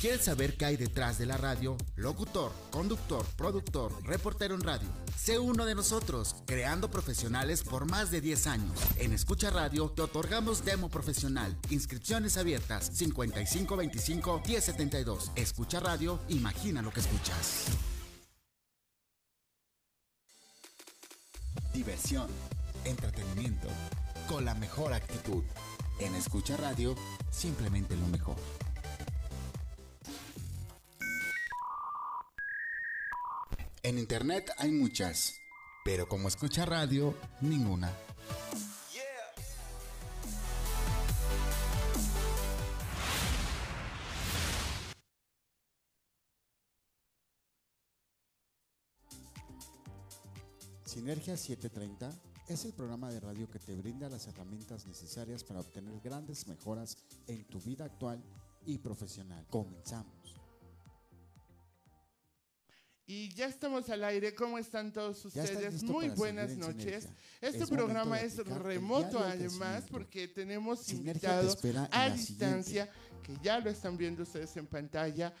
¿Quieres saber qué hay detrás de la radio? Locutor, conductor, productor, reportero en radio. Sé uno de nosotros, creando profesionales por más de 10 años. En Escucha Radio te otorgamos demo profesional. Inscripciones abiertas 5525 1072. Escucha Radio, imagina lo que escuchas. Diversión, entretenimiento, con la mejor actitud. En Escucha Radio, simplemente lo mejor. En internet hay muchas, pero como escucha radio, ninguna. Sinergia 730 es el programa de radio que te brinda las herramientas necesarias para obtener grandes mejoras en tu vida actual y profesional. Comenzamos. Y ya estamos al aire. ¿Cómo están todos ustedes? Muy buenas noches. Este Es programa es remoto además porque tenemos Sinergia te invitados en a distancia que ya lo están viendo ustedes en pantalla.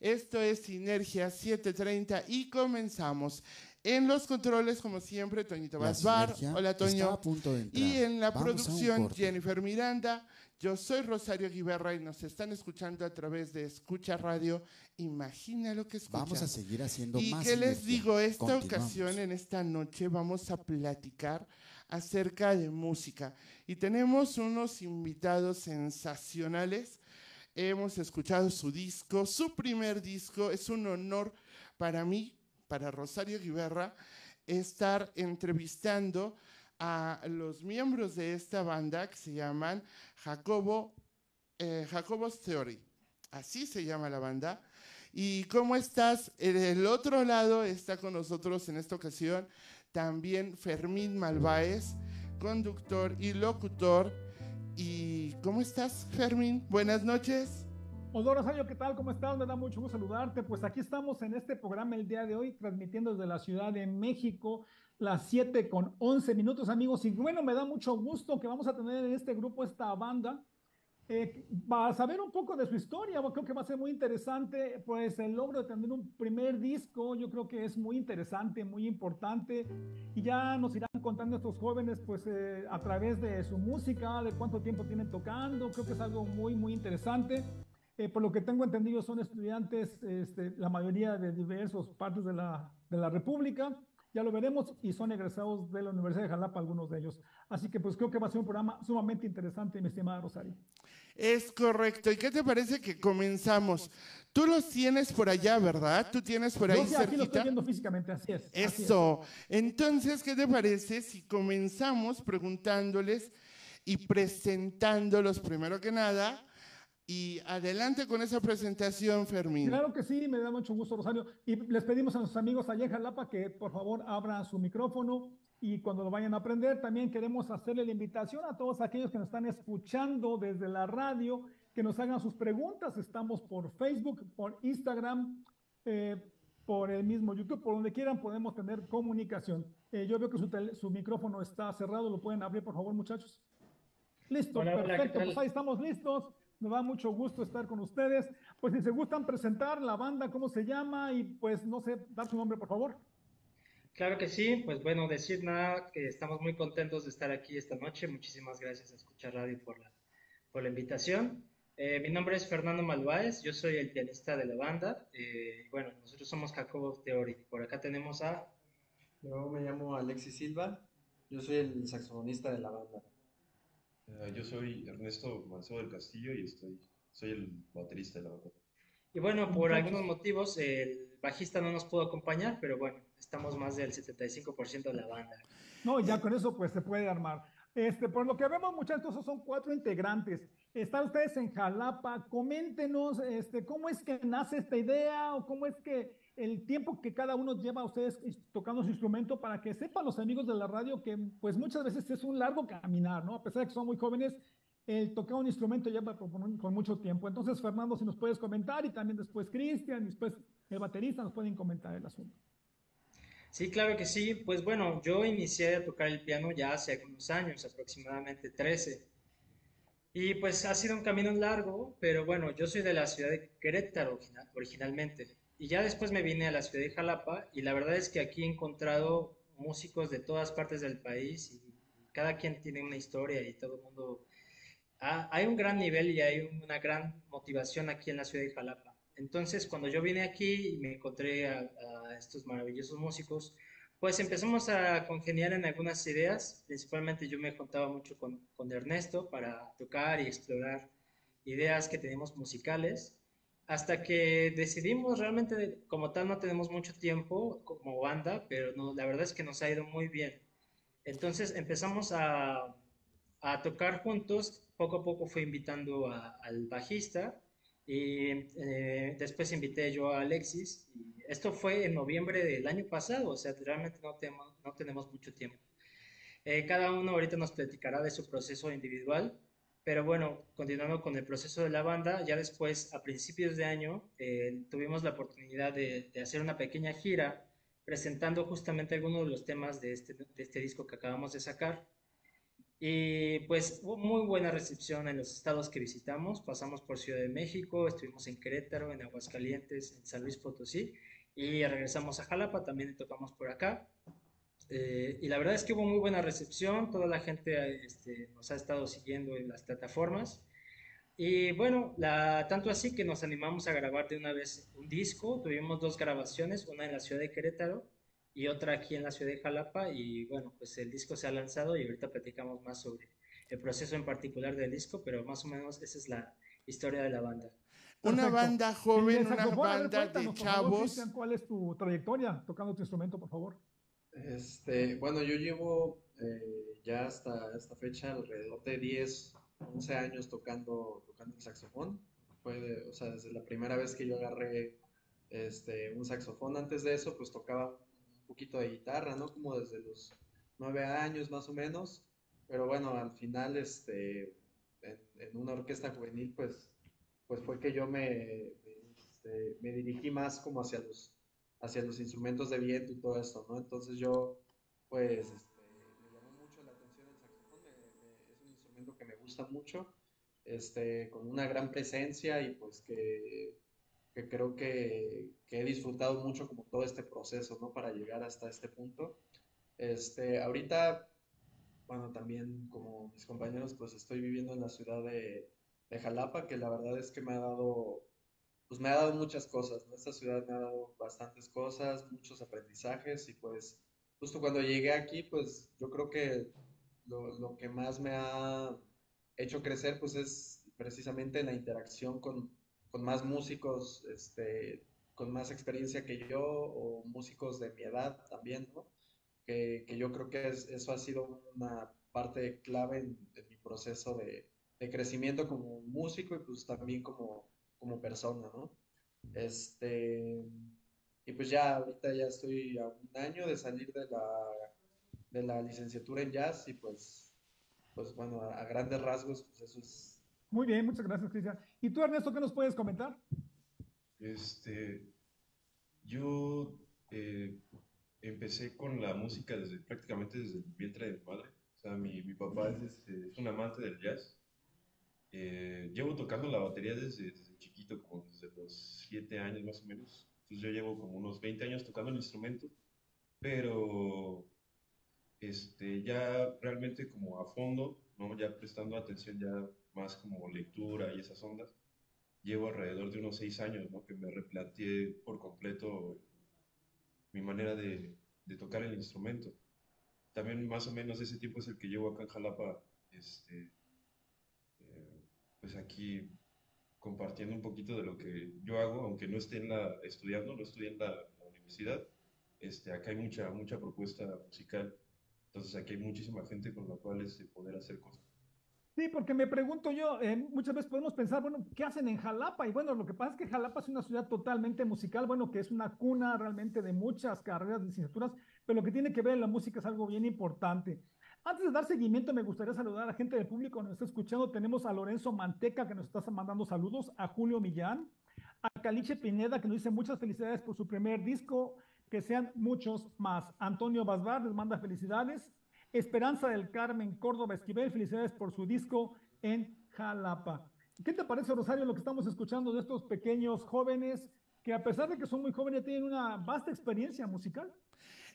Esto es Sinergia 730 y comenzamos. En los controles, como siempre, Toñito Basbar. Hola, Toño. a punto de. Y en la Vamos producción. Jennifer Miranda. Yo soy Rosario Guiberra y nos están escuchando a través de Escucha Radio. Imagina lo que escuchas. Vamos a seguir haciendo ¿Y más. qué les digo? Esta ocasión, en esta noche, vamos a platicar acerca de música. Y tenemos unos invitados sensacionales. Hemos escuchado su disco, su primer disco. Es un honor para mí, para Rosario Guiberra, estar entrevistando a los miembros de esta banda que se llaman Jacobo, eh, Jacobos Theory. Así se llama la banda. ¿Y cómo estás? En el otro lado está con nosotros en esta ocasión también Fermín Malváez, conductor y locutor. ¿Y cómo estás, Fermín? Buenas noches. Hola Rosario, ¿qué tal? ¿Cómo estás? Me da mucho gusto saludarte. Pues aquí estamos en este programa el día de hoy, transmitiendo desde la Ciudad de México, las 7 con 11 minutos, amigos. Y bueno, me da mucho gusto que vamos a tener en este grupo esta banda. Eh, para saber un poco de su historia, creo que va a ser muy interesante, pues el logro de tener un primer disco, yo creo que es muy interesante, muy importante, y ya nos irán contando estos jóvenes, pues eh, a través de su música, de cuánto tiempo tienen tocando, creo que es algo muy, muy interesante. Eh, por lo que tengo entendido, son estudiantes, este, la mayoría de diversas partes de la, de la República. Ya lo veremos y son egresados de la Universidad de Jalapa, algunos de ellos. Así que pues creo que va a ser un programa sumamente interesante, mi estimada Rosario. Es correcto. ¿Y qué te parece que comenzamos? Tú los tienes por allá, ¿verdad? Tú tienes por ahí Yo sí, aquí lo estoy cerquita. viendo físicamente, así es. así es. Eso. Entonces, ¿qué te parece si comenzamos preguntándoles y presentándolos primero que nada? Y adelante con esa presentación, Fermín. Claro que sí, me da mucho gusto, Rosario. Y les pedimos a nuestros amigos allá en Jalapa que por favor abran su micrófono y cuando lo vayan a aprender, también queremos hacerle la invitación a todos aquellos que nos están escuchando desde la radio, que nos hagan sus preguntas. Estamos por Facebook, por Instagram, eh, por el mismo YouTube, por donde quieran podemos tener comunicación. Eh, yo veo que su, tele- su micrófono está cerrado, lo pueden abrir, por favor, muchachos. Listo, Hola, hola, ¿qué perfecto, tal? pues ahí estamos listos. Nos da mucho gusto estar con ustedes. Pues si se gustan presentar la banda, cómo se llama y pues no sé, dar su nombre, por favor. Claro que sí, pues bueno, decir nada, que estamos muy contentos de estar aquí esta noche. Muchísimas gracias a Escuchar Radio por la, por la invitación. Eh, mi nombre es Fernando Malváez, yo soy el pianista de la banda. Eh, bueno, nosotros somos Jacobo Theory. Por acá tenemos a... Yo me llamo Alexis Silva, yo soy el saxofonista de la banda. Eh, yo soy Ernesto Manso del Castillo y estoy, soy el baterista de la banda. Y bueno, por algunos motivos el bajista no nos pudo acompañar, pero bueno, estamos más del 75% de la banda. No, ya con eso pues se puede armar. Este, por lo que vemos, muchachos, son cuatro integrantes. Están ustedes en Jalapa. Coméntenos, este, cómo es que nace esta idea o cómo es que el tiempo que cada uno lleva a ustedes tocando su instrumento para que sepan los amigos de la radio que pues muchas veces es un largo caminar, ¿no? A pesar de que son muy jóvenes, el tocar un instrumento lleva con, mucho tiempo. Entonces, Fernando, si nos puedes comentar y también después Cristian, después el baterista nos pueden comentar el asunto. Sí, claro que sí. Pues bueno, yo inicié a tocar el piano ya hace algunos años, aproximadamente 13. Y pues ha sido un camino largo, pero bueno, yo soy de la ciudad de Querétaro originalmente. Y ya después me vine a la ciudad de Jalapa y la verdad es que aquí he encontrado músicos de todas partes del país y cada quien tiene una historia y todo el mundo... Hay un gran nivel y hay una gran motivación aquí en la ciudad de Jalapa. Entonces, cuando yo vine aquí y me encontré a, a estos maravillosos músicos, pues empezamos a congeniar en algunas ideas. Principalmente yo me juntaba mucho con, con Ernesto para tocar y explorar ideas que tenemos musicales hasta que decidimos realmente, como tal, no tenemos mucho tiempo como banda, pero no, la verdad es que nos ha ido muy bien. Entonces empezamos a, tocar juntos, poco a poco fue invitando al bajista y eh, después invité yo a Alexis. Esto fue en noviembre del año pasado, o sea, realmente no tenemos, no tenemos mucho tiempo. Eh, cada uno ahorita nos platicará de su proceso individual, pero bueno, continuando con el proceso de la banda, ya después, a principios de año, eh, tuvimos la oportunidad de, de hacer una pequeña gira presentando justamente algunos de los temas de este, de este disco que acabamos de sacar. Y pues hubo muy buena recepción en los estados que visitamos. Pasamos por Ciudad de México, estuvimos en Querétaro, en Aguascalientes, en San Luis Potosí y regresamos a Jalapa, también tocamos por acá. Eh, y la verdad es que hubo muy buena recepción, toda la gente este, nos ha estado siguiendo en las plataformas. Y bueno, la, tanto así que nos animamos a grabar de una vez un disco. Tuvimos dos grabaciones, una en la ciudad de Querétaro y otra aquí en la ciudad de Jalapa. Y bueno, pues el disco se ha lanzado y ahorita platicamos más sobre el proceso en particular del disco, pero más o menos esa es la historia de la banda. Una banda joven, una banda de chavos. ¿Cuál es tu trayectoria tocando tu instrumento, por favor? Este, bueno, yo llevo eh, ya hasta esta fecha alrededor de 10 11 años tocando, tocando el saxofón. O sea, desde la primera vez que yo agarré este, un saxofón. Antes de eso, pues tocaba un poquito de guitarra, ¿no? Como desde los 9 años más o menos. Pero bueno, al final, este, en, una orquesta juvenil, pues, pues fue que yo me, este, me dirigí más como hacia los, hacia los instrumentos de viento y todo esto, ¿no? Entonces yo, pues, gusta mucho, este, con una gran presencia y pues que, que creo que, que, he disfrutado mucho como todo este proceso, ¿no? Para llegar hasta este punto. Este, ahorita, bueno, también como mis compañeros, pues estoy viviendo en la ciudad de, de Jalapa, que la verdad es que me ha dado, pues me ha dado muchas cosas. Esta ciudad me ha dado bastantes cosas, muchos aprendizajes y pues justo cuando llegué aquí, pues yo creo que lo, lo que más me ha hecho crecer, pues es precisamente la interacción con, con más músicos, este, con más experiencia que yo, o músicos de mi edad también, ¿no? Que, que yo creo que es, eso ha sido una parte clave en, mi proceso de, de, crecimiento como músico y pues también como, como persona, ¿no? Este, y pues ya ahorita ya estoy a un año de salir de la, de la licenciatura en jazz y pues pues bueno, a, grandes rasgos, pues eso es. Muy bien, muchas gracias, Cristian. ¿Y tú, Ernesto, qué nos puedes comentar? Este, yo eh, empecé con la música desde prácticamente desde el vientre de mi madre. O sea, mi, mi papá es, este, es, un amante del jazz. Eh, llevo tocando la batería desde, desde, chiquito, como desde los 7 años más o menos. Entonces yo llevo como unos 20 años tocando el instrumento, pero este, ya realmente como a fondo, ¿no? ya prestando atención ya más como lectura y esas ondas, llevo alrededor de unos seis años ¿no? que me replanteé por completo mi manera de, de, tocar el instrumento. También más o menos ese tiempo es el que llevo acá en Jalapa, este, eh, pues aquí compartiendo un poquito de lo que yo hago, aunque no esté en la, estudiando, no estudié en la, universidad, este, acá hay mucha, mucha propuesta musical entonces aquí hay muchísima gente con la cual es este, poder hacer cosas. Sí, porque me pregunto yo, eh, muchas veces podemos pensar, bueno, ¿qué hacen en Jalapa? Y bueno, lo que pasa es que Jalapa es una ciudad totalmente musical, bueno, que es una cuna realmente de muchas carreras, licenciaturas, pero lo que tiene que ver en la música es algo bien importante. Antes de dar seguimiento, me gustaría saludar a la gente del público que nos está escuchando. Tenemos a Lorenzo Manteca, que nos está mandando saludos, a Julio Millán, a Caliche Pineda, que nos dice muchas felicidades por su primer disco, que sean muchos más. Antonio Basbar les manda felicidades. Esperanza del Carmen Córdoba Esquivel, felicidades por su disco en Jalapa. ¿Qué te parece, Rosario, lo que estamos escuchando de estos pequeños jóvenes que a pesar de que son muy jóvenes tienen una vasta experiencia musical?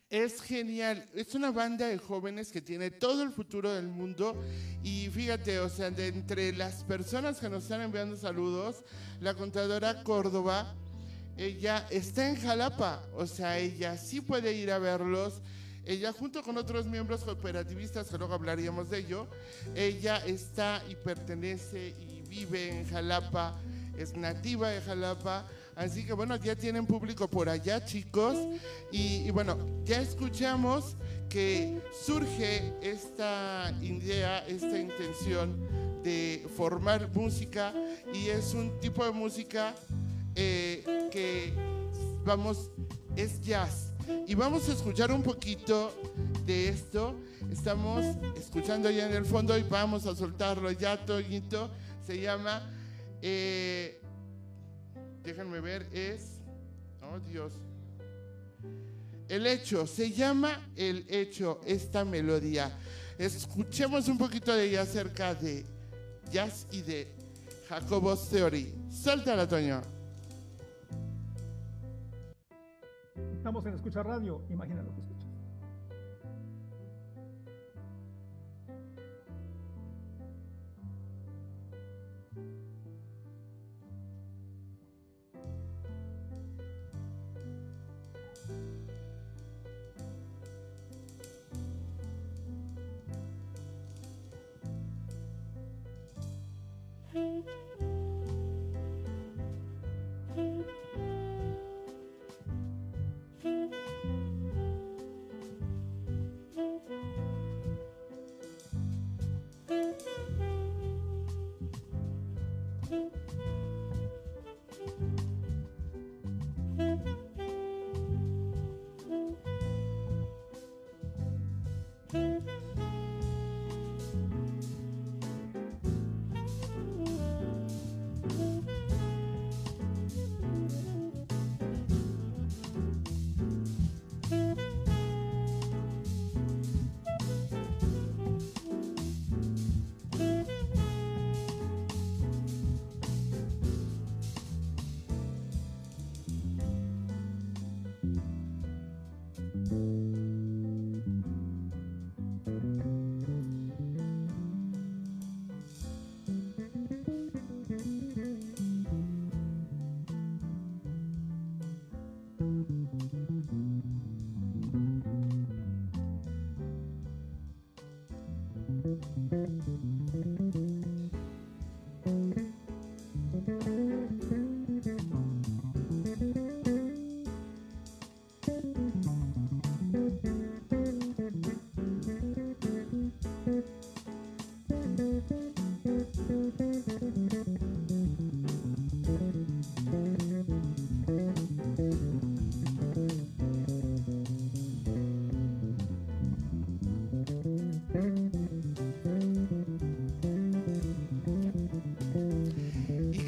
Es genial, es una banda de jóvenes que tiene todo el futuro del mundo. Y fíjate, o sea, de entre las personas que nos están enviando saludos, la contadora Córdoba, ella está en Jalapa, o sea, ella sí puede ir a verlos. Ella junto con otros miembros cooperativistas, que luego hablaríamos de ello, ella está y pertenece y vive en Jalapa, es nativa de Jalapa Así que bueno, ya tienen público por allá, chicos. Y, bueno, ya escuchamos que surge esta idea, esta intención de formar música y es un tipo de música eh, que, vamos, es jazz. Y vamos a escuchar un poquito de esto. Estamos escuchando ya en el fondo y vamos a soltarlo ya, Toguito. Se llama... Eh, déjenme ver, es, oh Dios, el hecho, se llama el hecho esta melodía. Escuchemos un poquito de ella acerca de jazz y de Jacobos Theory. Suéltala, Toño. Estamos en Escucha Radio, imagínalo que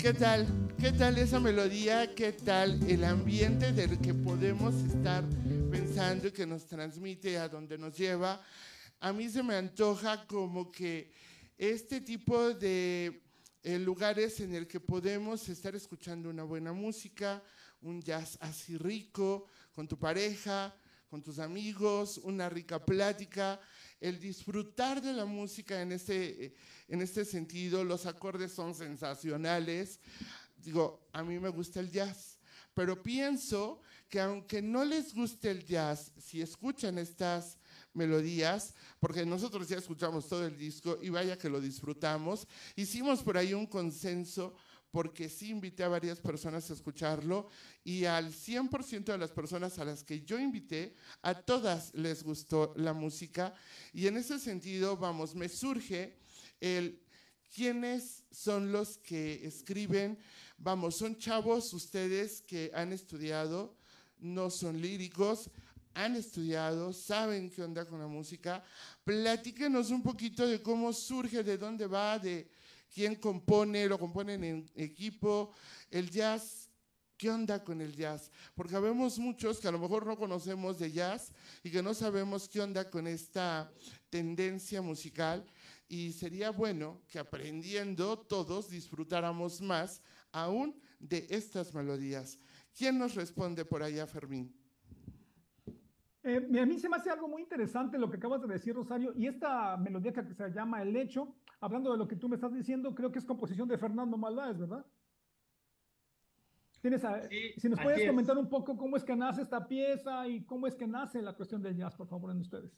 ¿Qué tal? ¿Qué tal esa melodía? ¿Qué tal el ambiente del que podemos estar pensando y que nos transmite a donde nos lleva? A mí se me antoja como que este tipo de eh, lugares en el que podemos estar escuchando una buena música, un jazz así rico, con tu pareja, con tus amigos, una rica plática, el disfrutar de la música en este, eh, en este sentido, los acordes son sensacionales. Digo, a mí me gusta el jazz, pero pienso que aunque no les guste el jazz, si escuchan estas melodías, porque nosotros ya escuchamos todo el disco y vaya que lo disfrutamos, hicimos por ahí un consenso porque sí invité a varias personas a escucharlo y al 100% de las personas a las que yo invité, a todas les gustó la música y en ese sentido, vamos, me surge el quiénes son los que escriben, vamos, son chavos ustedes que han estudiado, no son líricos, han estudiado, saben qué onda con la música. Platíquenos un poquito de cómo surge, de dónde va, de quién compone, lo componen en equipo, el jazz, ¿qué onda con el jazz? Porque vemos muchos que a lo mejor no conocemos de jazz y que no sabemos qué onda con esta tendencia musical. y sería bueno que aprendiendo todos disfrutáramos más aún de estas melodías. ¿Quién nos responde por allá, Fermín? Eh, a mí se me hace algo muy interesante lo que acabas de decir, Rosario, y esta melodía que se llama El Hecho, hablando de lo que tú me estás diciendo, creo que es composición de Fernando Malváez, ¿verdad? ¿Tienes si nos puedes comentar un poco cómo es que nace esta pieza y cómo es que nace la cuestión del jazz, por favor, en ustedes.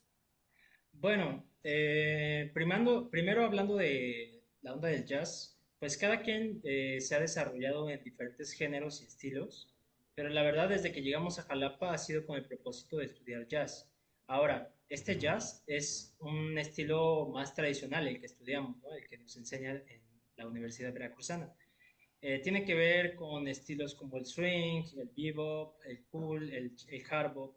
Bueno, eh, primando, primero hablando de la onda del jazz, pues cada quien eh, se ha desarrollado en diferentes géneros y estilos, pero la verdad desde que llegamos a Jalapa ha sido con el propósito de estudiar jazz. Ahora, este jazz es un estilo más tradicional, el que estudiamos, el que nos enseña en la Universidad Veracruzana. Eh, tiene que ver con estilos como el swing, el bebop, el cool, el, el hard bop,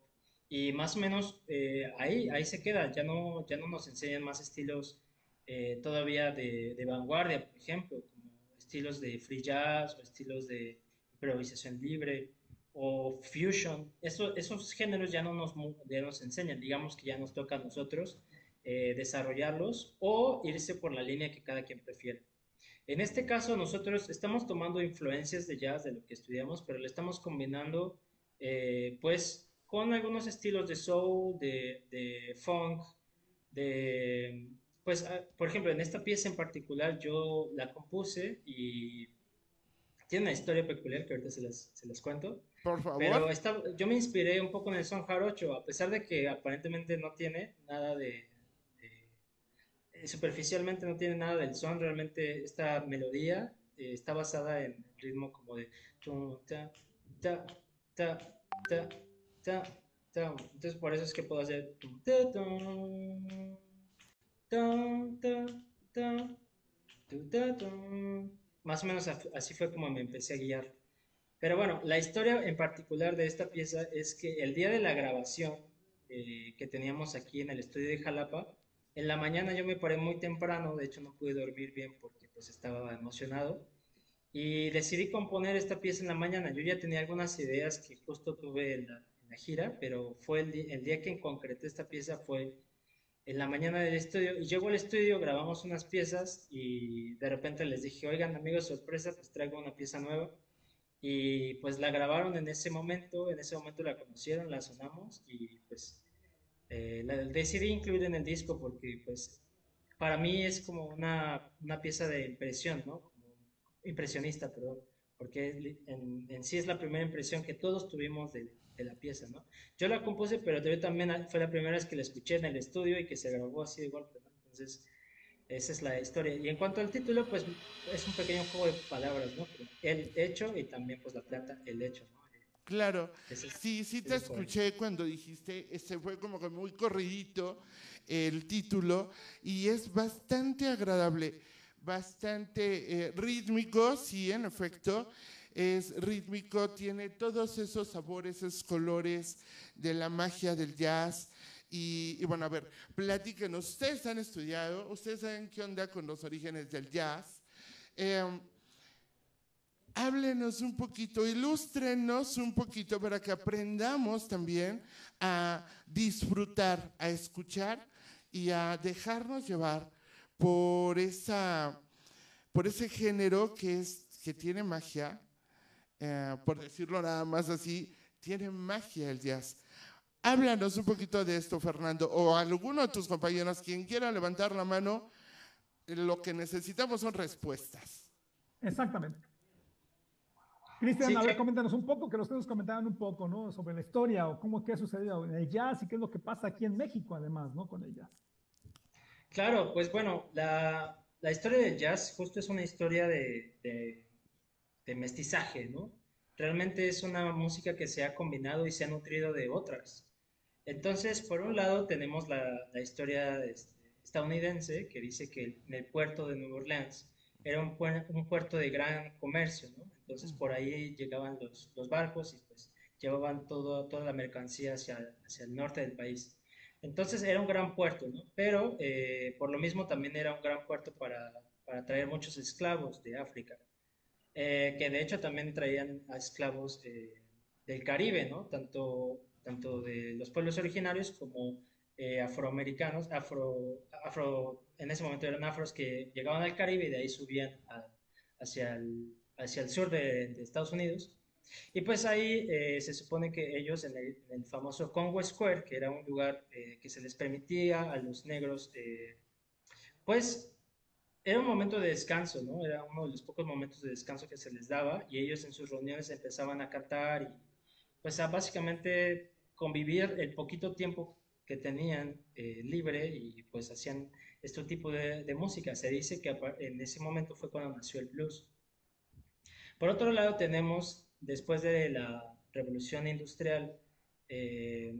y más o menos eh, ahí, ahí se queda, ya no, ya no nos enseñan más estilos eh, todavía de, de, vanguardia, por ejemplo, como estilos de free jazz o estilos de improvisación libre o fusion. Eso, esos géneros ya no nos, ya nos enseñan, digamos que ya nos toca a nosotros desarrollarlos o irse por la línea que cada quien prefiere. En este caso, nosotros estamos tomando influencias de jazz, de lo que estudiamos, pero le estamos combinando, eh, pues, con algunos estilos de soul, de, funk, de, pues, ah, por ejemplo, en esta pieza en particular yo la compuse y tiene una historia peculiar que ahorita se las, se las cuento. Por favor. Pero yo me inspiré un poco en el son jarocho, a pesar de que aparentemente no tiene nada de, superficialmente no tiene nada del son, realmente esta melodía eh, está basada en ritmo como de ta, ta, ta, ta, ta, ta. Entonces por eso es que puedo hacer más o menos así fue como me empecé a guiar. Pero bueno, la historia en particular de esta pieza es que el día de la grabación eh, que teníamos aquí en el estudio de Jalapa, en la mañana yo me paré muy temprano, de hecho no pude dormir bien porque pues estaba emocionado y decidí componer esta pieza en la mañana. Yo ya tenía algunas ideas que justo tuve en la, gira, pero fue el, día que concreté esta pieza fue en la mañana del estudio y llego al estudio, grabamos unas piezas y de repente les dije, oigan amigos, sorpresa, pues traigo una pieza nueva y pues la grabaron en ese momento, en ese momento la conocieron, la sonamos y pues eh, la, decidí incluir en el disco porque, pues, para mí es como una, una pieza de impresión, ¿no? Como impresionista, perdón, porque en, en, sí es la primera impresión que todos tuvimos de, de, la pieza, ¿no? Yo la compuse, pero yo también fue la primera vez que la escuché en el estudio y que se grabó así de golpe, ¿no? Entonces, esa es la historia. Y en cuanto al título, pues es un pequeño juego de palabras, ¿no? El hecho y también, pues, la planta, el hecho, ¿no? Claro, sí, sí te escuché cuando dijiste, este fue como que muy corridito el título y es bastante agradable, bastante eh, rítmico, sí, en efecto, es rítmico, tiene todos esos sabores, esos colores de la magia del jazz. Y, bueno, a ver, platíquenos, ustedes han estudiado, ustedes saben qué onda con los orígenes del jazz. Em, háblenos un poquito, ilústrenos un poquito para que aprendamos también a disfrutar, a escuchar y a dejarnos llevar por, esa, por ese género que, es, que tiene magia, eh, por decirlo nada más así, tiene magia el jazz. Háblanos un poquito de esto, Fernando, o alguno de tus compañeros, quien quiera levantar la mano, lo que necesitamos son respuestas. Exactamente. Cristian, a ver, coméntanos un poco, que los que nos comentaban un poco, ¿no? Sobre la historia o cómo, qué ha sucedido en el jazz y qué es lo que pasa aquí en México, además, ¿no? Con el jazz. Claro, pues bueno, la, la historia del jazz justo es una historia de, de, mestizaje, ¿no? Realmente es una música que se ha combinado y se ha nutrido de otras. Entonces, por un lado, tenemos la, la historia este, estadounidense que dice que en el puerto de Nueva Orleans era un, un puerto de gran comercio, ¿no? Entonces por ahí llegaban los, los barcos y pues llevaban todo, toda la mercancía hacia, hacia el norte del país. Entonces era un gran puerto, ¿no? Pero eh, por lo mismo también era un gran puerto para, para traer muchos esclavos de África, eh, que de hecho también traían a esclavos del Caribe, ¿no? Tanto, tanto de los pueblos originarios como eh, afroamericanos, afro, afro, en ese momento eran afros que llegaban al Caribe y de ahí subían hacia, el, hacia el sur de, Estados Unidos. Y pues ahí eh, se supone que ellos en el, famoso Congo Square, que era un lugar eh, que se les permitía a los negros, pues era un momento de descanso, ¿no? Era uno de los pocos momentos de descanso que se les daba y ellos en sus reuniones empezaban a cantar y pues a básicamente convivir el poquito tiempo que tenían eh, libre y pues hacían este tipo de, música. Se dice que en ese momento fue cuando nació el blues. Por otro lado tenemos, después de la revolución industrial, eh,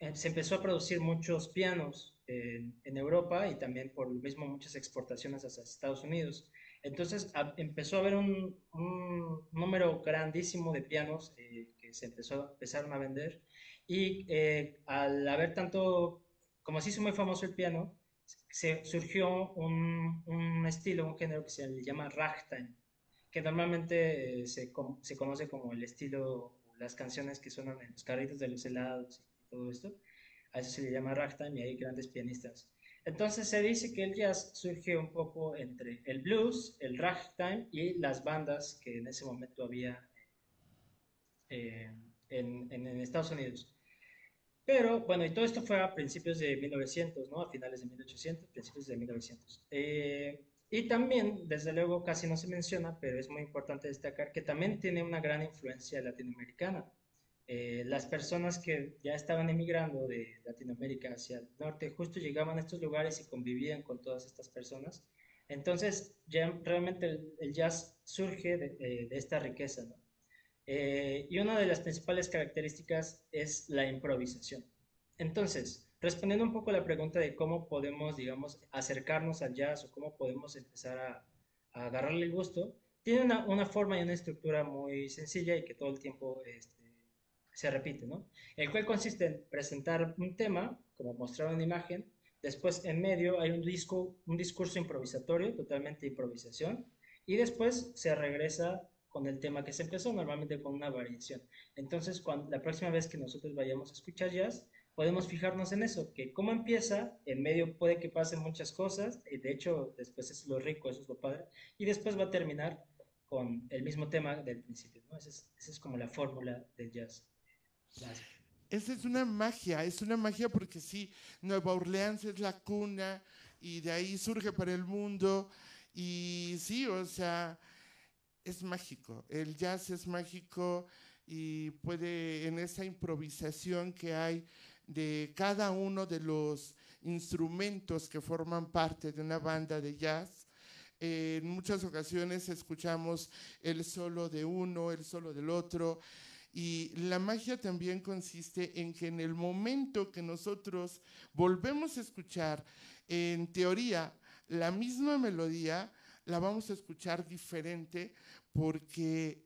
eh, se empezó a producir muchos pianos en, Europa y también por lo mismo muchas exportaciones hacia Estados Unidos. Entonces empezó a haber un, número grandísimo de pianos que se empezó, empezaron a vender y eh, al haber tanto, como se hizo muy famoso el piano, se surgió un, un estilo, un género que se llama ragtime, que normalmente eh, se, se, conoce como el estilo, las canciones que suenan en los carritos de los helados y todo esto. A eso se le llama ragtime y hay grandes pianistas. Entonces se dice que el jazz surge un poco entre el blues, el ragtime y las bandas que en ese momento había eh, en, en, Estados Unidos. Pero bueno, y todo esto fue a principios de 1900, ¿no? A finales de 1800, principios de 1900. Eh, y también, desde luego, casi no se menciona, pero es muy importante destacar que también tiene una gran influencia latinoamericana. Eh, las personas que ya estaban emigrando de Latinoamérica hacia el norte justo llegaban a estos lugares y convivían con todas estas personas. Entonces, ya realmente el, jazz surge de, de, esta riqueza, ¿no? Eh, y una de las principales características es la improvisación. Entonces, respondiendo un poco a la pregunta de cómo podemos, digamos, acercarnos al jazz o cómo podemos empezar a, agarrarle el gusto, tiene una, forma y una estructura muy sencilla y que todo el tiempo este, se repite, ¿no? El cual consiste en presentar un tema, como mostrar una imagen, después en medio hay un, discurso improvisatorio, totalmente improvisación, y después se regresa con el tema que se empezó, normalmente con una variación. Entonces, cuando, la próxima vez que nosotros vayamos a escuchar jazz, podemos fijarnos en eso, que cómo empieza, en medio puede que pasen muchas cosas, y de hecho después es lo rico, eso es lo padre, y después va a terminar con el mismo tema del principio. Esa es, como la fórmula del jazz. Esa es una magia, es una magia porque sí, Nueva Orleans es la cuna y de ahí surge para el mundo y sí, o sea, es mágico, el jazz es mágico y puede en esa improvisación que hay de cada uno de los instrumentos que forman parte de una banda de jazz. en muchas ocasiones escuchamos el solo de uno, el solo del otro, y la magia también consiste en que en el momento que nosotros volvemos a escuchar, en teoría, la misma melodía, la vamos a escuchar diferente porque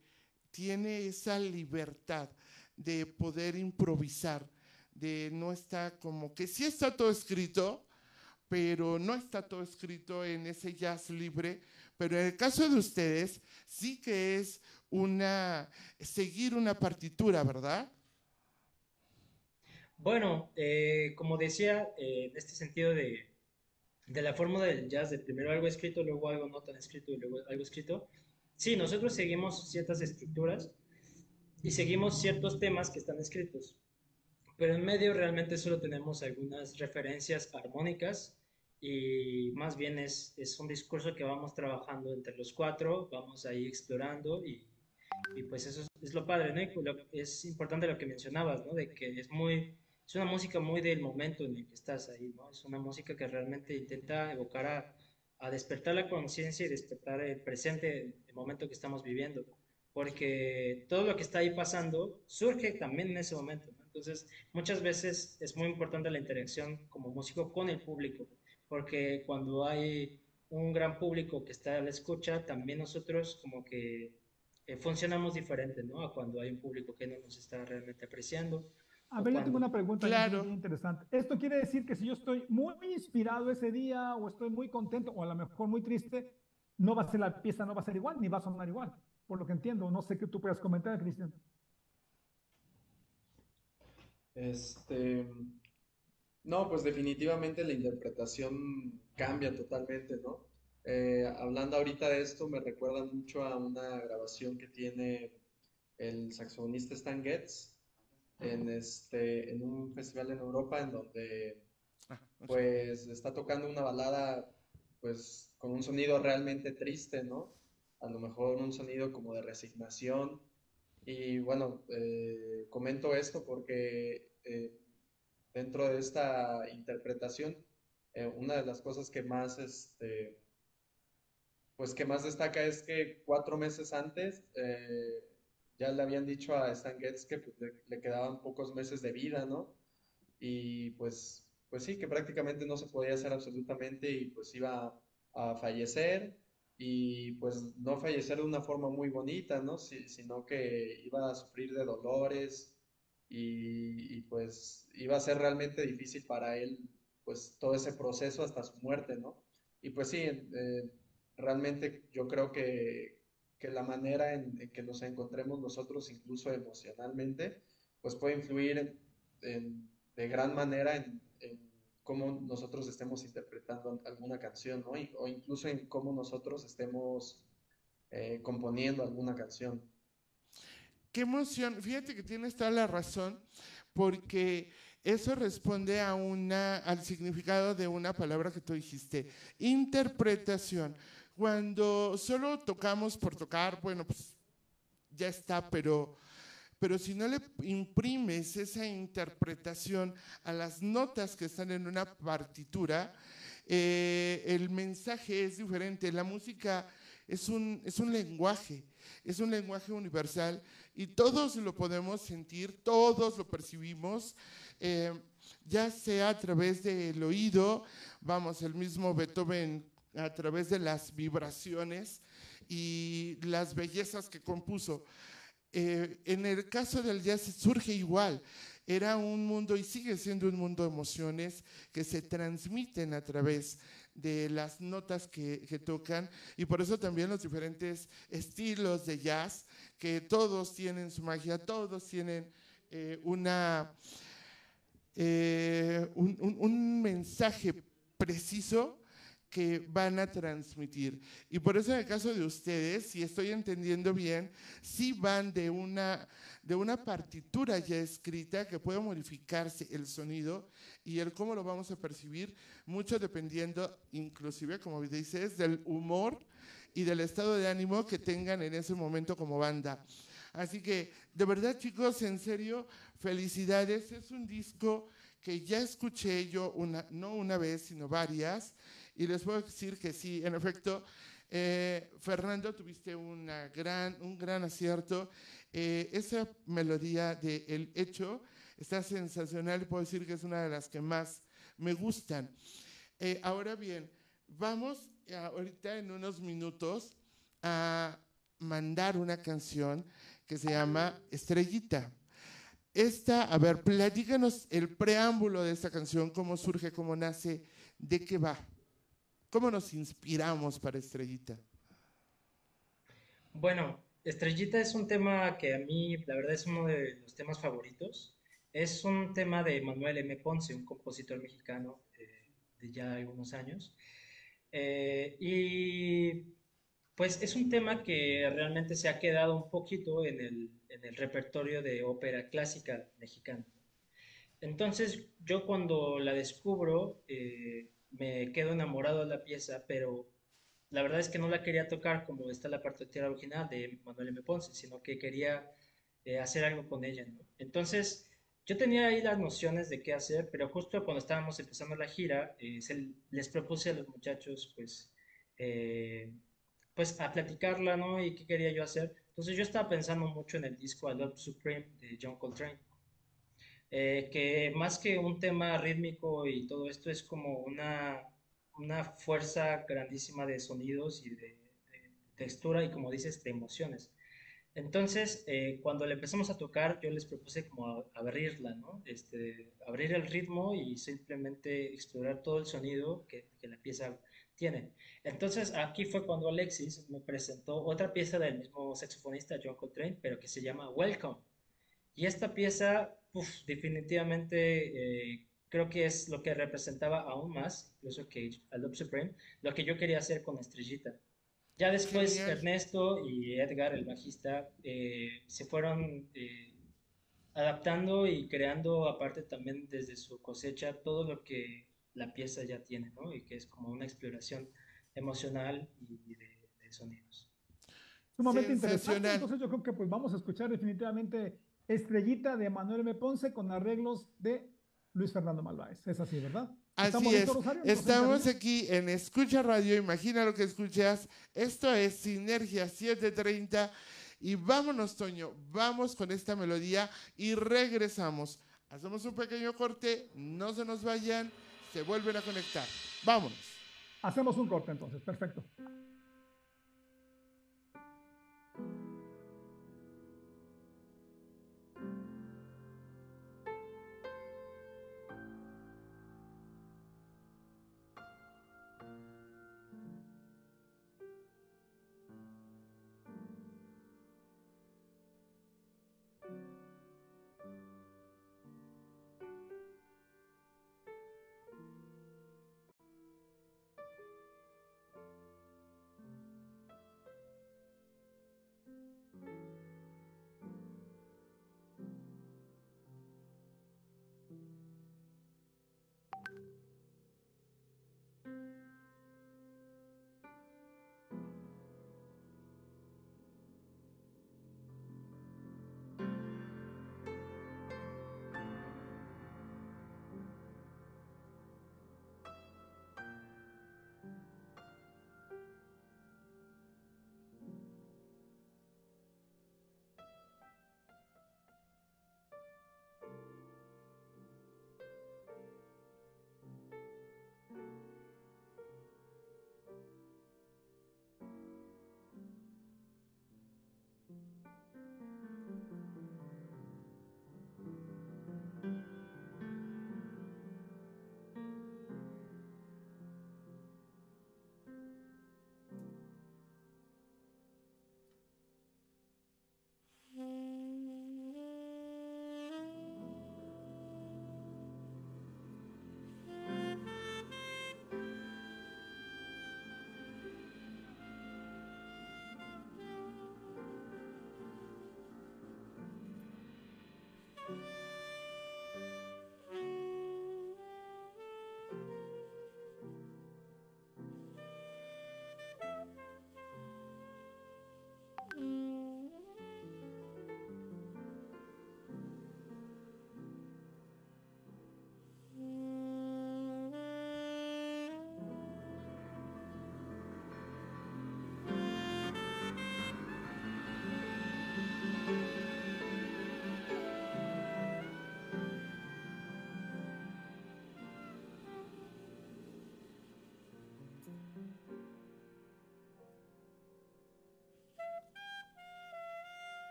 tiene esa libertad de poder improvisar, de no estar como que sí está todo escrito, pero no está todo escrito en ese jazz libre, pero en el caso de ustedes sí que es una seguir una partitura, ¿verdad? Bueno, eh, como decía, eh, en este sentido de, de la fórmula del jazz, de primero algo escrito, luego algo no tan escrito y luego algo escrito, Sí, nosotros seguimos ciertas estructuras y seguimos ciertos temas que están escritos, pero en medio realmente solo tenemos algunas referencias armónicas y más bien es, es un discurso que vamos trabajando entre los cuatro, vamos ahí explorando y, y pues eso es, lo padre, ¿no? es importante lo que mencionabas, ¿no? De que es muy, es una música muy del momento en el que estás ahí, ¿no? Es una música que realmente intenta evocar a, a despertar la conciencia y despertar el presente, el momento que estamos viviendo, porque todo lo que está ahí pasando surge también en ese momento. Entonces, muchas veces es muy importante la interacción como músico con el público, porque cuando hay un gran público que está a la escucha, también nosotros como que eh, funcionamos diferente, ¿no? A cuando hay un público que no nos está realmente apreciando a ver, yo tengo una pregunta muy interesante. Esto quiere decir que si yo estoy muy inspirado ese día o estoy muy contento o a lo mejor muy triste, no va a ser la pieza, no va a ser igual, ni va a sonar igual, por lo que entiendo. No sé qué tú puedas comentar, Cristian. Este, No, pues definitivamente la interpretación cambia totalmente, ¿no? Eh, hablando ahorita de esto, me recuerda mucho a una grabación que tiene el saxofonista Stan Getz en, este, en un festival en Europa en donde pues está tocando una balada pues con un sonido realmente triste, ¿no? A lo mejor un sonido como de resignación. Y bueno, eh, comento esto porque eh, dentro de esta interpretación, eh, una de las cosas que más, este, pues que más destaca es que cuatro meses antes eh, ya le habían dicho a Stan Getz que pues, le, quedaban pocos meses de vida, ¿no? Y pues, pues sí, que prácticamente no se podía hacer absolutamente y pues iba a, fallecer y pues no fallecer de una forma muy bonita, ¿no? sino que iba a sufrir de dolores, y, pues iba a ser realmente difícil para él pues todo ese proceso hasta su muerte, ¿no? Y pues sí, eh, realmente yo creo que, que la manera en, que nos encontremos nosotros, incluso emocionalmente, pues puede influir de gran manera en, cómo nosotros estemos interpretando alguna canción, ¿no? o incluso en cómo nosotros estemos eh, componiendo alguna canción qué emoción. Fíjate que tienes toda la razón, porque eso responde a una, al significado de una palabra que tú dijiste, interpretación. Cuando solo tocamos por tocar, bueno, pues ya está, pero, pero si no le imprimes esa interpretación a las notas que están en una partitura, eh, el mensaje es diferente. La música es un, es un lenguaje, es un lenguaje universal y todos lo podemos sentir, todos lo percibimos, eh, ya sea a través del oído, vamos, el mismo Beethoven a través de las vibraciones y las bellezas que compuso. Eh, en el caso del jazz surge igual. Era un mundo y sigue siendo un mundo de emociones que se transmiten a través de las notas que, tocan y por eso también los diferentes estilos de jazz, que todos tienen su magia, todos tienen eh, una, eh, un, mensaje preciso que van a transmitir. Y por eso en el caso de ustedes, si estoy entendiendo bien, sí van de una, de una partitura ya escrita que puede modificarse el sonido y el cómo lo vamos a percibir, mucho dependiendo, inclusive, como dices, del humor y del estado de ánimo que tengan en ese momento como banda. Así que, de verdad, chicos, en serio, felicidades. Es un disco que ya escuché yo una, no una vez, sino varias y les puedo decir que sí, en efecto, eh, Fernando, tuviste una gran, un gran acierto. Eh, esa melodía de El Hecho está sensacional y puedo decir que es una de las que más me gustan. Eh, ahora bien, vamos ahorita en unos minutos a mandar una canción que se llama Estrellita. Esta, a ver, platícanos el preámbulo de esta canción, cómo surge, cómo nace, de qué va. ¿Cómo nos inspiramos para Estrellita? Bueno, Estrellita es un tema que a mí, la verdad, es uno de los temas favoritos. Es un tema de Manuel M. Ponce, un compositor mexicano eh, de ya algunos años. Eh, y pues es un tema que realmente se ha quedado un poquito en el, en el repertorio de ópera clásica mexicana. Entonces yo cuando la descubro, eh, me quedo enamorado de la pieza, pero la verdad es que no la quería tocar como está la partitura original de Manuel M. Ponce, sino que quería eh, hacer algo con ella. Entonces, yo tenía ahí las nociones de qué hacer, pero justo cuando estábamos empezando la gira, eh, les propuse a los muchachos, pues, eh, pues, a platicarla, ¿no? Y qué quería yo hacer. Entonces, yo estaba pensando mucho en el disco A Love Supreme de John Coltrane. Eh, que más que un tema rítmico y todo esto es como una, una fuerza grandísima de sonidos y de, textura y como dices, de emociones. Entonces, eh, cuando le empezamos a tocar, yo les propuse como abrirla, ¿no? Este, abrir el ritmo y simplemente explorar todo el sonido que, que, la pieza tiene. Entonces, aquí fue cuando Alexis me presentó otra pieza del mismo saxofonista John Coltrane, pero que se llama Welcome. Y esta pieza definitivamente eh, creo que es lo que representaba aún más, incluso que Love Supreme, lo que yo quería hacer con Estrellita. Ya después Ernesto y Edgar, el bajista, eh, se fueron eh, adaptando y creando, aparte también desde su cosecha, todo lo que la pieza ya tiene, ¿no? Y que es como una exploración emocional y de, sonidos. Sumamente interesante. Entonces yo creo que pues vamos a escuchar definitivamente Estrellita de Manuel M. Ponce con arreglos de Luis Fernando Malváez. Es así, ¿verdad? Así es. Estamos aquí en Escucha Radio. Imagina lo que escuchas. Esto es Sinergia 730. Y vámonos, Toño. Vamos con esta melodía y regresamos. Hacemos un pequeño corte. No se nos vayan. Se vuelven a conectar. Vámonos. Hacemos un corte entonces. Perfecto.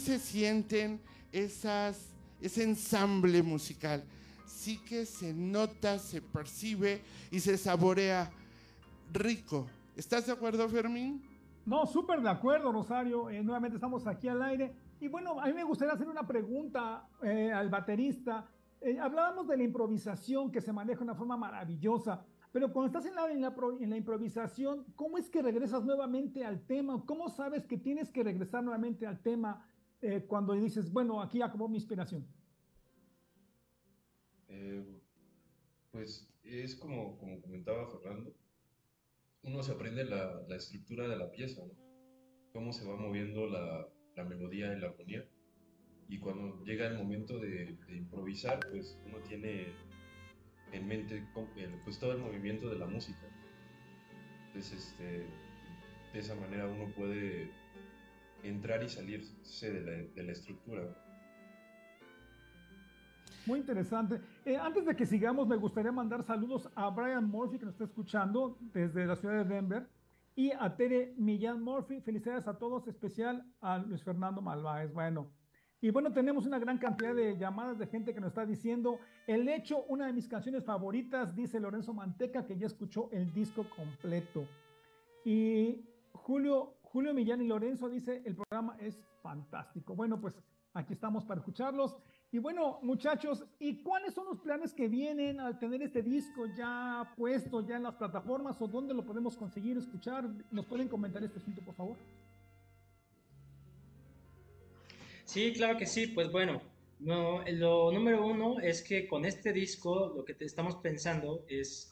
Se sienten esas, ese ensamble musical. Sí que se nota, se percibe y se saborea rico. ¿Estás de acuerdo, Fermín? No, súper de acuerdo, Rosario. Eh, nuevamente estamos aquí al aire. Y bueno, a mí me gustaría hacer una pregunta eh, al baterista. Eh, hablábamos de la improvisación que se maneja de una forma maravillosa. Pero cuando estás en la, en, la, improvisación, ¿cómo es que regresas nuevamente al tema? ¿Cómo sabes que tienes que regresar nuevamente al tema eh, cuando dices, bueno, aquí acabó mi inspiración? Eh, pues es como, como comentaba Fernando, uno se aprende la, la estructura de la pieza. Cómo se va moviendo la, la melodía y la armonía. Y cuando llega el momento de, de improvisar, pues uno tiene en mente pues todo el movimiento de la música. Entonces, este, de esa manera uno puede entrar y salirse de la, de la estructura. Muy interesante. Eh, antes de que sigamos, me gustaría mandar saludos a Brian Murphy, que nos está escuchando desde la ciudad de Denver, y a Tere Millán Murphy. Felicidades a todos, especial a Luis Fernando Malváez. Bueno, y bueno, tenemos una gran cantidad de llamadas de gente que nos está diciendo, el hecho, una de mis canciones favoritas, dice Lorenzo Manteca, que ya escuchó el disco completo. Y Julio, Julio Millán y Lorenzo dice, el programa es fantástico. Bueno, pues aquí estamos para escucharlos. Y bueno, muchachos, ¿y cuáles son los planes que vienen al tener este disco ya puesto, ya en las plataformas o dónde lo podemos conseguir, escuchar? ¿Nos pueden comentar este asunto, por favor? Sí, claro que sí. Pues bueno, no, lo número uno es que con este disco lo que te estamos pensando es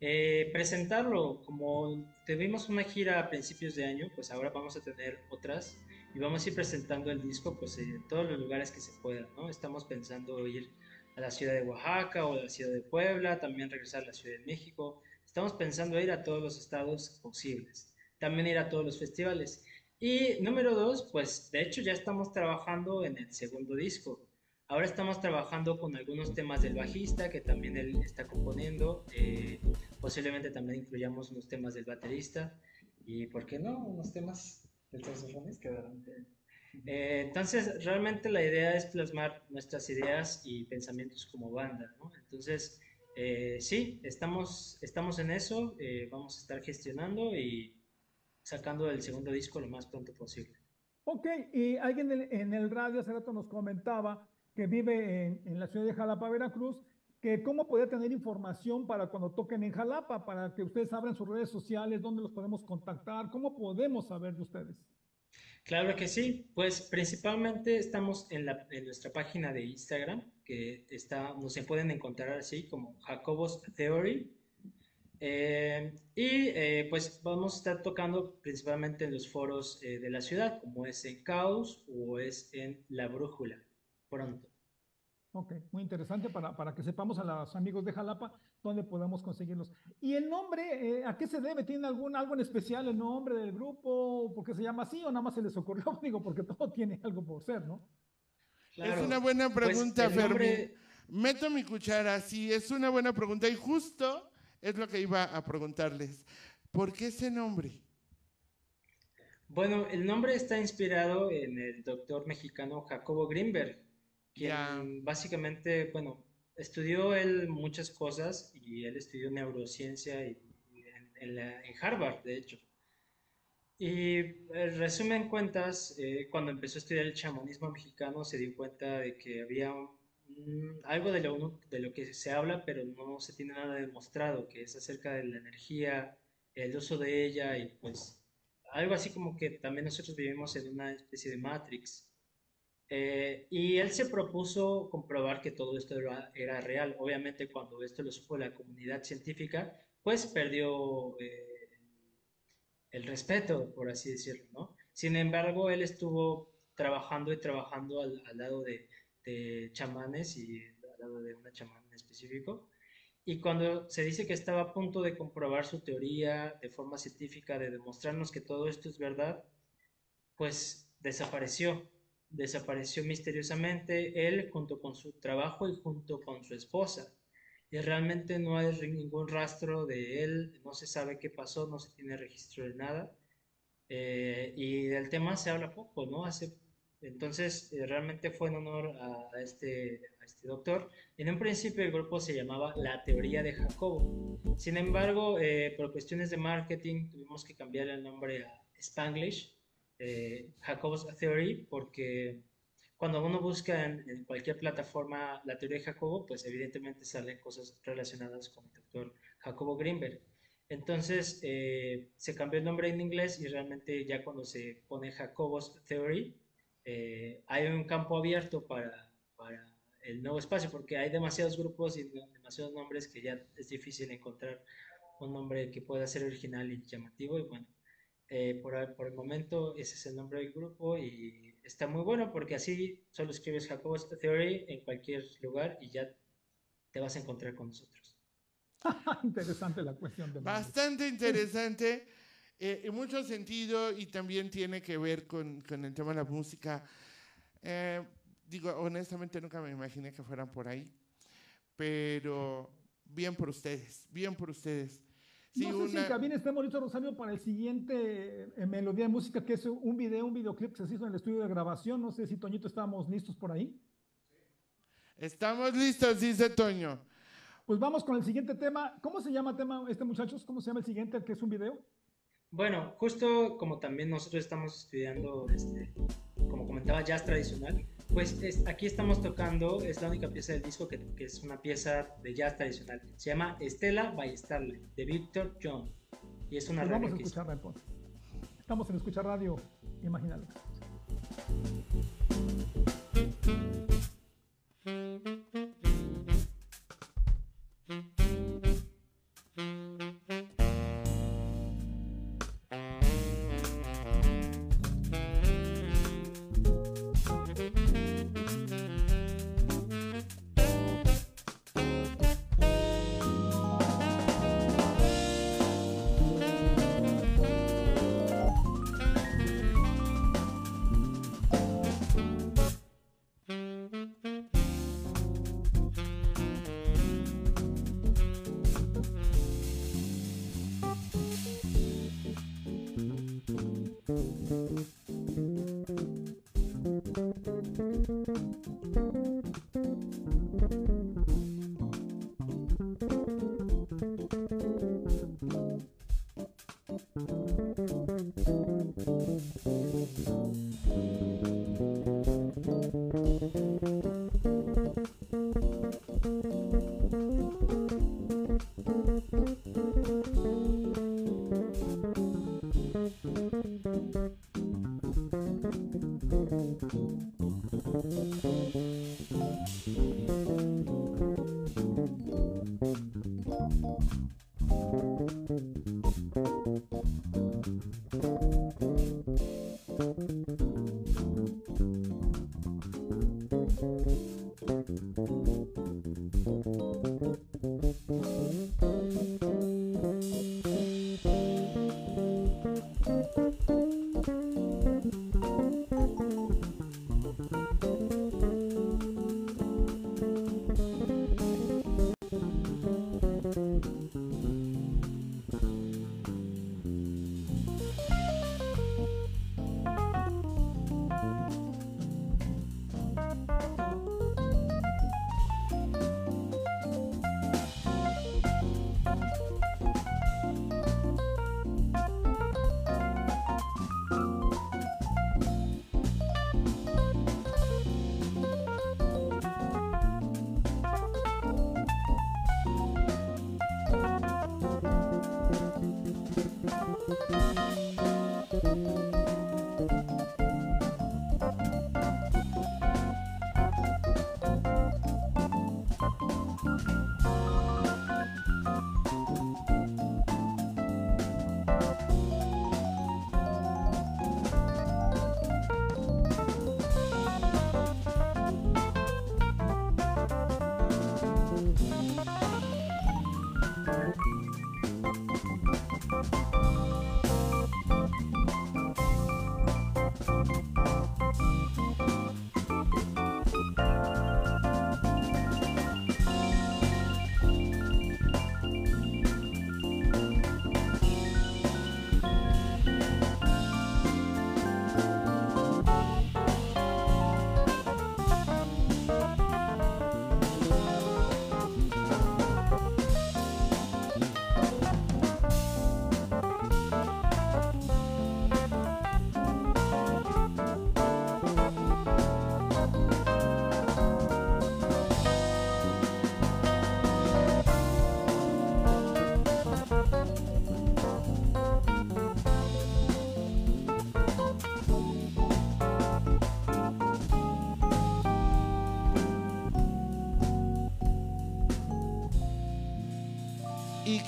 eh, presentarlo. Como tuvimos una gira a principios de año, pues ahora vamos a tener otras y vamos a ir presentando el disco pues en todos los lugares que se puedan, ¿no? Estamos pensando ir a la ciudad de Oaxaca o a la ciudad de Puebla, también regresar a la ciudad de México. Estamos pensando ir a todos los estados posibles, también ir a todos los festivales. Y número dos, pues de hecho ya estamos trabajando en el segundo disco. Ahora estamos trabajando con algunos temas del bajista que también él está componiendo. Eh, posiblemente también incluyamos unos temas del baterista. Y, ¿por qué no? Unos temas del saxofonista quedarán. Eh, entonces, realmente la idea es plasmar nuestras ideas y pensamientos como banda, ¿no? Entonces, eh, sí, estamos, estamos en eso, eh, vamos a estar gestionando y sacando el segundo disco lo más pronto posible. Ok, y alguien en el radio hace rato nos comentaba que vive en, en la ciudad de Jalapa, Veracruz, que cómo podía tener información para cuando toquen en Jalapa, para que ustedes abran sus redes sociales, dónde los podemos contactar, cómo podemos saber de ustedes. Claro que sí, pues principalmente estamos en, la, en nuestra página de Instagram, que está, nos pueden encontrar así como Jacobos Theory, eh, y eh, pues vamos a estar tocando principalmente en los foros eh, de la ciudad, como es en Caos o es en La Brújula, pronto. Ok, muy interesante para, para que sepamos a los amigos de Jalapa dónde podemos conseguirlos. ¿Y el nombre, a qué se debe? ¿Tiene algún, algo en especial el nombre del grupo? ¿Por qué se llama así o nada más se les ocurrió? Digo, porque todo tiene algo por ser, ¿no? es una buena pues, pregunta, Fermín. Meto mi cuchara, sí, es una buena pregunta y justo es lo que iba a preguntarles. ¿Por qué ese nombre? Bueno, el nombre está inspirado en el doctor mexicano Jacobo Greenberg, quien básicamente, bueno, estudió él muchas cosas y él estudió neurociencia en, Harvard, de hecho. Y en resumen cuentas, eh, cuando empezó a estudiar el chamanismo mexicano, se dio cuenta de que había algo de lo, de lo que se habla, pero no se tiene nada demostrado, que es acerca de la energía, el uso de ella y pues algo así como que también nosotros vivimos en una especie de matrix. Eh, y él se propuso comprobar que todo esto era, real. Obviamente cuando esto lo supo la comunidad científica, pues perdió eh, el respeto, por así decirlo, ¿no? Sin embargo, él estuvo trabajando y trabajando al, al lado de, de chamanes y al lado de una chamán en específico. Y cuando se dice que estaba a punto de comprobar su teoría de forma científica, de demostrarnos que todo esto es verdad, pues desapareció. Desapareció misteriosamente él junto con su trabajo y junto con su esposa. Y realmente no hay ningún rastro de él, no se sabe qué pasó, no se tiene registro de nada. Eh, y del tema se habla poco, ¿no? Hace entonces, eh, realmente fue en honor a, este, a, este, doctor. En un principio el grupo se llamaba La Teoría de Jacobo. Sin embargo, eh, por cuestiones de marketing tuvimos que cambiar el nombre a Spanglish, eh, Jacob's Theory, porque cuando uno busca en, cualquier plataforma la teoría de Jacobo, pues evidentemente salen cosas relacionadas con el doctor Jacobo Greenberg. Entonces se cambió el nombre en inglés y realmente ya cuando se pone Jacob's Theory, eh, hay un campo abierto para, para, el nuevo espacio, porque hay demasiados grupos y demasiados nombres que ya es difícil encontrar un nombre que pueda ser original y llamativo. Y bueno, eh, por, por, el momento ese es el nombre del grupo y está muy bueno porque así solo escribes Jacob's Theory en cualquier lugar y ya te vas a encontrar con nosotros. interesante la cuestión de Bastante interesante. Eh, en mucho sentido y también tiene que ver con, con el tema de la música. Eh, digo, honestamente nunca me imaginé que fueran por ahí, pero bien por ustedes, bien por ustedes. Sí, no sé si en está Mauricio Rosario para el siguiente eh, Melodía de Música, que es un video, un videoclip que se hizo en el estudio de grabación. No sé si Toñito estábamos listos por ahí. Estamos listos, dice Toño. Pues vamos con el siguiente tema. ¿Cómo se llama tema este, muchachos? ¿Cómo se llama el siguiente, que es un video? Bueno, justo como también nosotros estamos estudiando, este, como comentaba, jazz tradicional, pues aquí estamos tocando, es la única pieza del disco que, es una pieza de jazz tradicional. Se llama Estela by Starlight, de Victor John. Y es una pues Vamos a escucharla entonces. Estamos en Escuchar Radio, imagínalo.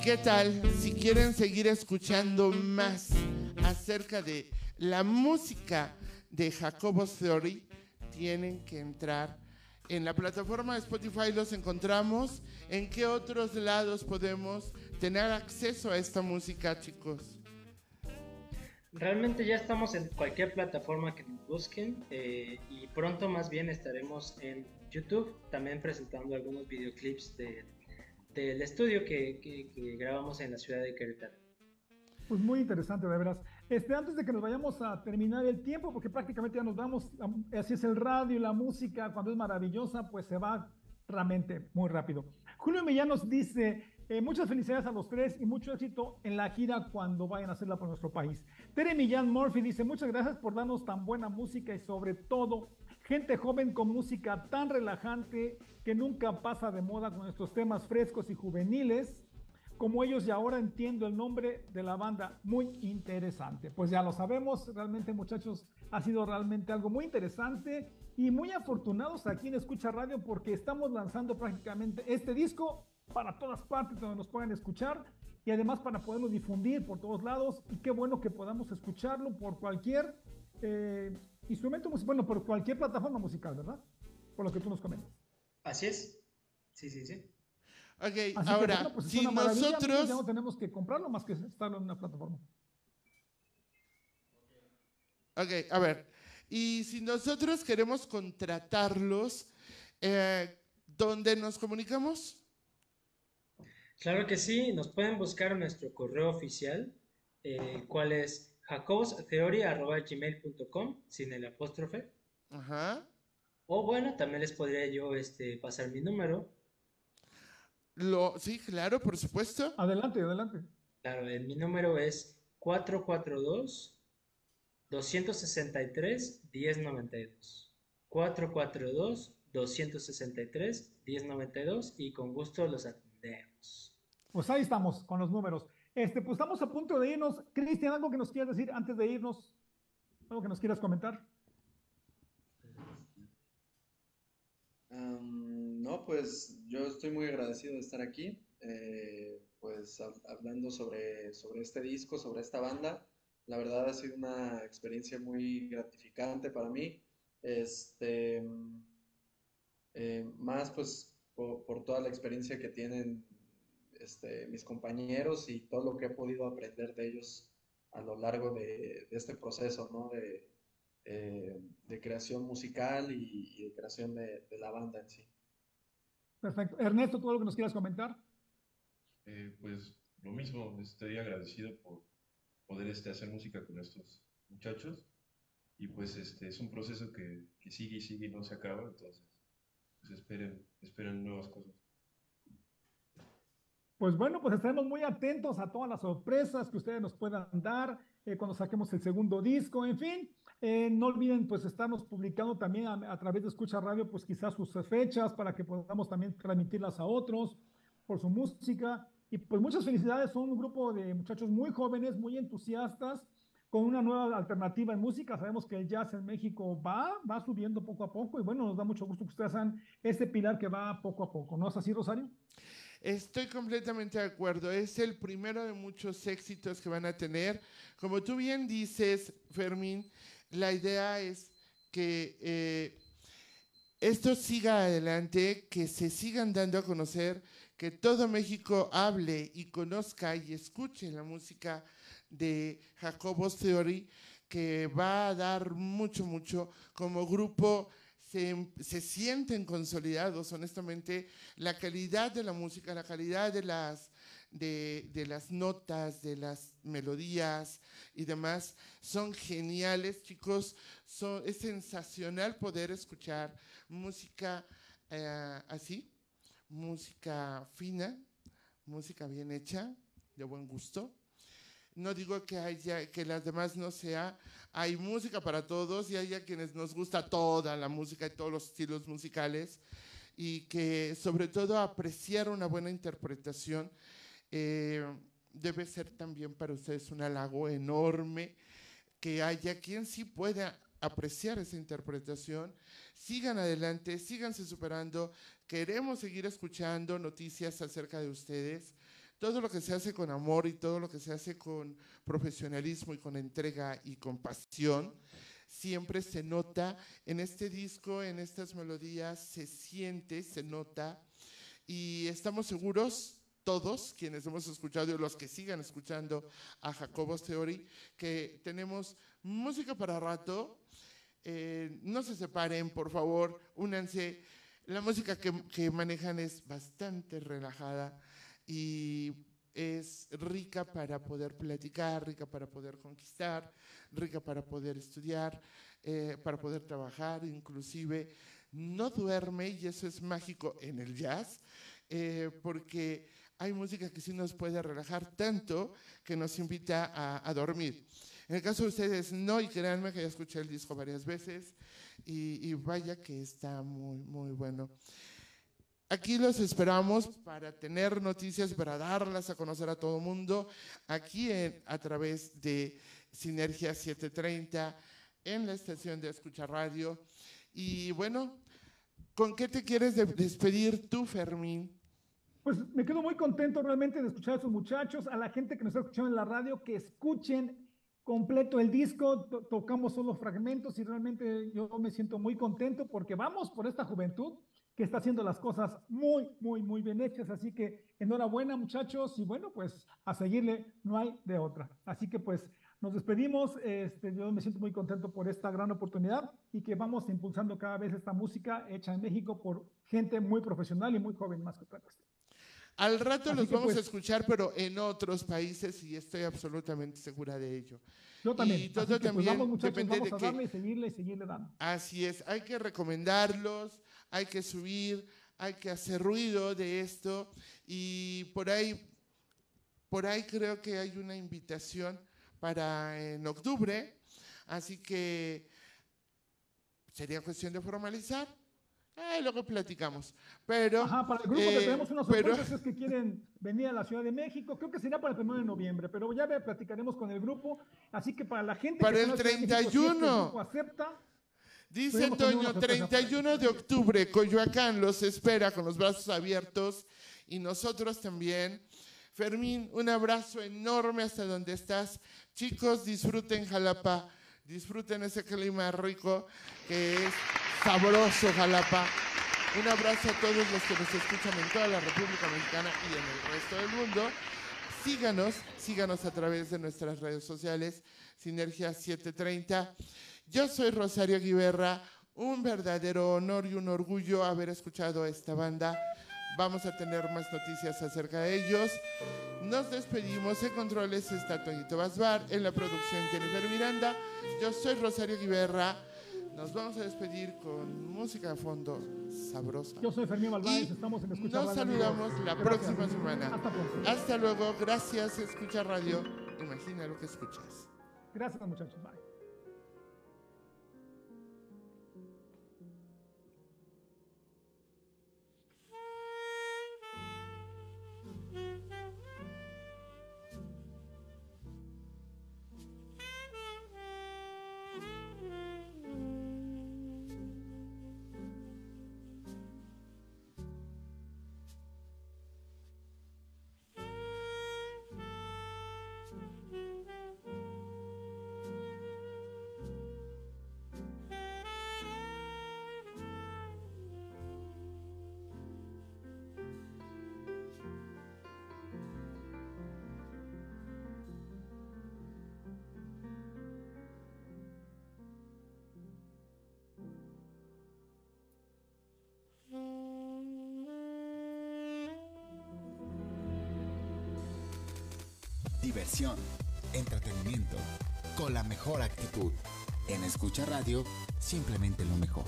Qué tal? Si quieren seguir escuchando más acerca de la música de Jacobo's Theory, tienen que entrar en la plataforma Spotify. Los encontramos. ¿En qué otros lados podemos tener acceso a esta música, chicos? Realmente ya estamos en cualquier plataforma que nos busquen eh, y pronto más bien estaremos en YouTube también presentando algunos videoclips de del estudio que, que, grabamos en la ciudad de Querétaro. Pues muy interesante, de veras. Este, antes de que nos vayamos a terminar el tiempo, porque prácticamente ya nos vamos, así es el radio y la música, cuando es maravillosa, pues se va realmente muy rápido. Julio Millán nos dice, eh, muchas felicidades a los tres y mucho éxito en la gira cuando vayan a hacerla por nuestro país. Tere Millán Murphy dice, muchas gracias por darnos tan buena música y sobre todo gente joven con música tan relajante que nunca pasa de moda con estos temas frescos y juveniles. Como ellos y ahora entiendo el nombre de la banda, muy interesante. Pues ya lo sabemos, realmente muchachos, ha sido realmente algo muy interesante y muy afortunados aquí en Escucha Radio porque estamos lanzando prácticamente este disco para todas partes donde nos puedan escuchar y además para poderlo difundir por todos lados y qué bueno que podamos escucharlo por cualquier eh, instrumento musical, bueno, por cualquier plataforma musical, ¿verdad? Por lo que tú nos comentas. Así es. Sí, sí, sí. Ok, ahora, pues, si nosotros... Ya no tenemos que comprarlo más que estarlo en una plataforma. Ok, a ver. Y si nosotros queremos contratarlos, eh, ¿dónde nos comunicamos? Claro que sí, nos pueden buscar en nuestro correo oficial, eh, cuál es jacobstheory.gmail.com sin el apóstrofe. Ajá. O bueno, también les podría yo este, pasar mi número. Lo, sí, claro, por supuesto. Adelante, adelante. Claro, mi número es 442 263 1092. 442 263 1092 y con gusto los atendemos. Pues ahí estamos con los números. Este, pues estamos a punto de irnos. Cristian, algo que nos quieras decir antes de irnos, algo que nos quieras comentar. no, pues yo estoy muy agradecido de estar aquí, eh, pues hablando sobre, sobre este disco, sobre esta banda. La verdad ha sido una experiencia muy gratificante para mí. Este, eh, más pues por, toda la experiencia que tienen este, mis compañeros y todo lo que he podido aprender de ellos a lo largo de, este proceso, ¿no? De, eh, de creación musical y, de creación de, la banda en sí. Perfecto. Ernesto, ¿tú algo que nos quieras comentar? Eh, pues lo mismo, estoy agradecido por poder este, hacer música con estos muchachos y pues este es un proceso que, que sigue y sigue y no se acaba, entonces pues esperen, esperen nuevas cosas. Pues bueno, pues estaremos muy atentos a todas las sorpresas que ustedes nos puedan dar eh, cuando saquemos el segundo disco, en fin. Eh, no olviden pues estarnos publicando también a, través de Escucha Radio pues quizás sus fechas para que podamos también transmitirlas a otros por su música. Y pues muchas felicidades, son un grupo de muchachos muy jóvenes, muy entusiastas, con una nueva alternativa en música. Sabemos que el jazz en México va, va subiendo poco a poco y bueno, nos da mucho gusto que ustedes sean este pilar que va poco a poco. ¿No es así, Rosario? Estoy completamente de acuerdo. Es el primero de muchos éxitos que van a tener. Como tú bien dices, Fermín, la idea es que eh, esto siga adelante, que se sigan dando a conocer, que todo México hable y conozca y escuche la música de Jacobos Theory, que va a dar mucho, mucho como grupo. Se, se, sienten consolidados, honestamente, la calidad de la música, la calidad de las, de, de, las notas, de las melodías y demás, son geniales, chicos. Son, es sensacional poder escuchar música eh, así, música fina, música bien hecha, de buen gusto. No digo que haya que las demás no sea, hay música para todos y hay a quienes nos gusta toda la música y todos los estilos musicales y que sobre todo apreciar una buena interpretación eh, debe ser también para ustedes un halago enorme que haya quien sí pueda apreciar esa interpretación. Sigan adelante, síganse superando. Queremos seguir escuchando noticias acerca de ustedes. Todo lo que se hace con amor y todo lo que se hace con profesionalismo y con entrega y con pasión, siempre se nota en este disco, en estas melodías, se siente, se nota. Y estamos seguros todos quienes hemos escuchado y los que sigan escuchando a Jacobos Theory, que tenemos música para rato. Eh, no se separen, por favor, únanse. La música que, que manejan es bastante relajada y es rica para poder platicar, rica para poder conquistar, rica para poder estudiar, eh, para poder trabajar, inclusive no duerme y eso es mágico en el jazz, eh, porque hay música que sí nos puede relajar tanto que nos invita a, a dormir. En el caso de ustedes, no, y créanme que ya escuché el disco varias veces y, y vaya que está muy, muy bueno. Aquí los esperamos para tener noticias, para darlas a conocer a todo el mundo, aquí a través de Sinergia 730, en la estación de Escucha Radio. Y bueno, ¿con qué te quieres de despedir tú, Fermín? Pues me quedo muy contento realmente de escuchar a esos muchachos, a la gente que nos está escuchando en la radio, que escuchen completo el disco, to tocamos solo fragmentos y realmente yo me siento muy contento porque vamos por esta juventud que está haciendo las cosas muy, muy, muy bien hechas. Así que enhorabuena muchachos y bueno, pues a seguirle no hay de otra. Así que pues nos despedimos. Este, yo me siento muy contento por esta gran oportunidad y que vamos impulsando cada vez esta música hecha en México por gente muy profesional y muy joven más que otra cosa. Al rato Así los vamos pues, a escuchar, pero en otros países y estoy absolutamente segura de ello. Yo también. Y todo Así también pues vamos, muchachos, depende vamos a de darle que, y seguirle y seguirle dando. Así es, hay que recomendarlos, hay que subir, hay que hacer ruido de esto y por ahí, por ahí creo que hay una invitación para en octubre, así que sería cuestión de formalizar eh, luego platicamos. Pero. Ajá, para el grupo eh, que tenemos unas sorpresas que quieren venir a la Ciudad de México. Creo que será para el 1 de noviembre, pero ya platicaremos con el grupo. Así que para la gente. Para que el 31. Si acepta. Dice Antonio, 31 de octubre, Coyoacán los espera con los brazos abiertos y nosotros también. Fermín, un abrazo enorme hasta donde estás. Chicos, disfruten Jalapa, disfruten ese clima rico que es sabroso Jalapa. Un abrazo a todos los que nos escuchan en toda la República Mexicana y en el resto del mundo. Síganos, síganos a través de nuestras redes sociales, Sinergia 730. Yo soy Rosario Guiberra, un verdadero honor y un orgullo haber escuchado a esta banda. Vamos a tener más noticias acerca de ellos. Nos despedimos. En controles está Toñito Basbar. En la producción Jennifer Miranda. Yo soy Rosario Guiberra. Nos vamos a despedir con música de fondo sabrosa. Yo soy Fermín Malváez, estamos en Escucha Nos saludamos la próxima semana. Hasta pronto. Hasta luego, gracias Escucha Radio. Imagina lo que escuchas. Gracias muchachos, bye. Diversión, entretenimiento, con la mejor actitud. En Escucha Radio, simplemente lo mejor.